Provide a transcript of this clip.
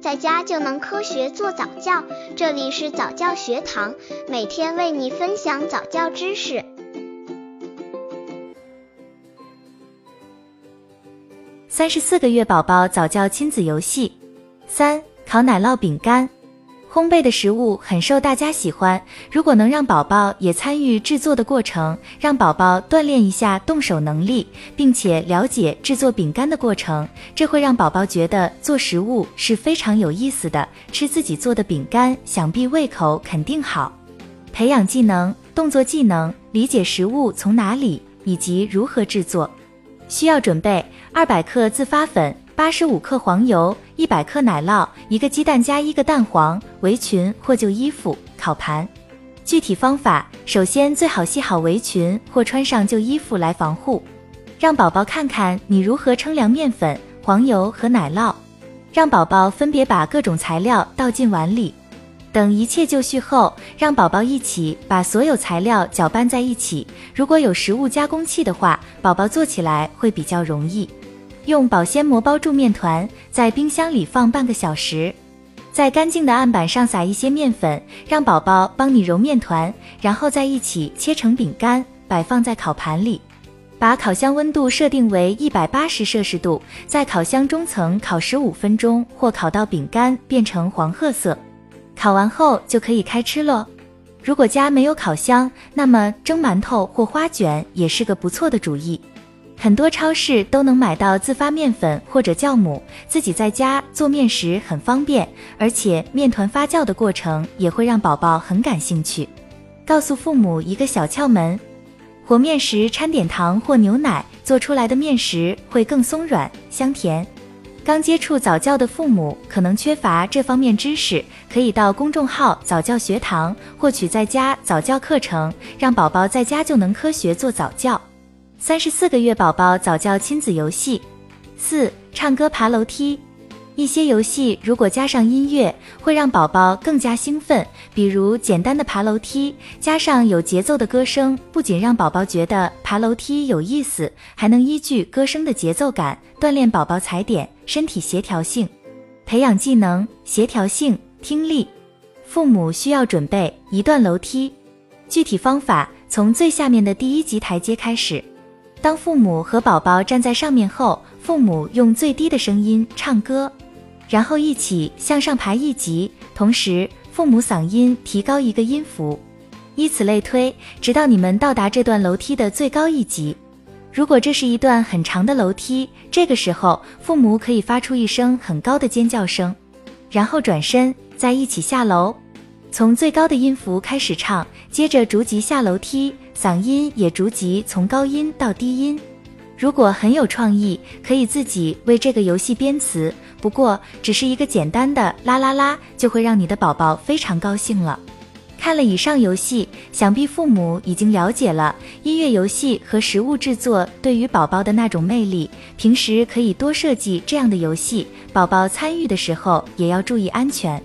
在家就能科学做早教。这里是早教学堂，每天为你分享早教知识。三十四个月宝宝早教亲子游戏三：烤奶酪饼干。烘焙的食物很受大家喜欢，如果能让宝宝也参与制作的过程，让宝宝锻炼一下动手能力，并且了解制作饼干的过程，这会让宝宝觉得做食物是非常有意思的。吃自己做的饼干，想必胃口肯定好。培养技能、动作技能，理解食物从哪里以及如何制作。需要准备二百克自发粉。八十五克黄油，一百克奶酪，一个鸡蛋加一个蛋黄，围裙或旧衣服，烤盘。具体方法：首先最好系好围裙或穿上旧衣服来防护。让宝宝看看你如何称量面粉、黄油和奶酪。让宝宝分别把各种材料倒进碗里。等一切就绪后，让宝宝一起把所有材料搅拌在一起。如果有食物加工器的话，宝宝做起来会比较容易。用保鲜膜包住面团，在冰箱里放半个小时。在干净的案板上撒一些面粉，让宝宝帮你揉面团，然后在一起切成饼干，摆放在烤盘里。把烤箱温度设定为一百八十摄氏度，在烤箱中层烤十五分钟，或烤到饼干变成黄褐色。烤完后就可以开吃喽。如果家没有烤箱，那么蒸馒头或花卷也是个不错的主意。很多超市都能买到自发面粉或者酵母，自己在家做面食很方便，而且面团发酵的过程也会让宝宝很感兴趣。告诉父母一个小窍门：和面时掺点糖或牛奶，做出来的面食会更松软香甜。刚接触早教的父母可能缺乏这方面知识，可以到公众号早教学堂获取在家早教课程，让宝宝在家就能科学做早教。三十四个月宝宝早教亲子游戏四唱歌爬楼梯，一些游戏如果加上音乐，会让宝宝更加兴奋。比如简单的爬楼梯，加上有节奏的歌声，不仅让宝宝觉得爬楼梯有意思，还能依据歌声的节奏感锻炼宝宝踩点、身体协调性，培养技能、协调性、听力。父母需要准备一段楼梯，具体方法从最下面的第一级台阶开始。当父母和宝宝站在上面后，父母用最低的声音唱歌，然后一起向上爬一级，同时父母嗓音提高一个音符，以此类推，直到你们到达这段楼梯的最高一级。如果这是一段很长的楼梯，这个时候父母可以发出一声很高的尖叫声，然后转身再一起下楼。从最高的音符开始唱，接着逐级下楼梯，嗓音也逐级从高音到低音。如果很有创意，可以自己为这个游戏编词。不过，只是一个简单的啦啦啦，就会让你的宝宝非常高兴了。看了以上游戏，想必父母已经了解了音乐游戏和食物制作对于宝宝的那种魅力。平时可以多设计这样的游戏，宝宝参与的时候也要注意安全。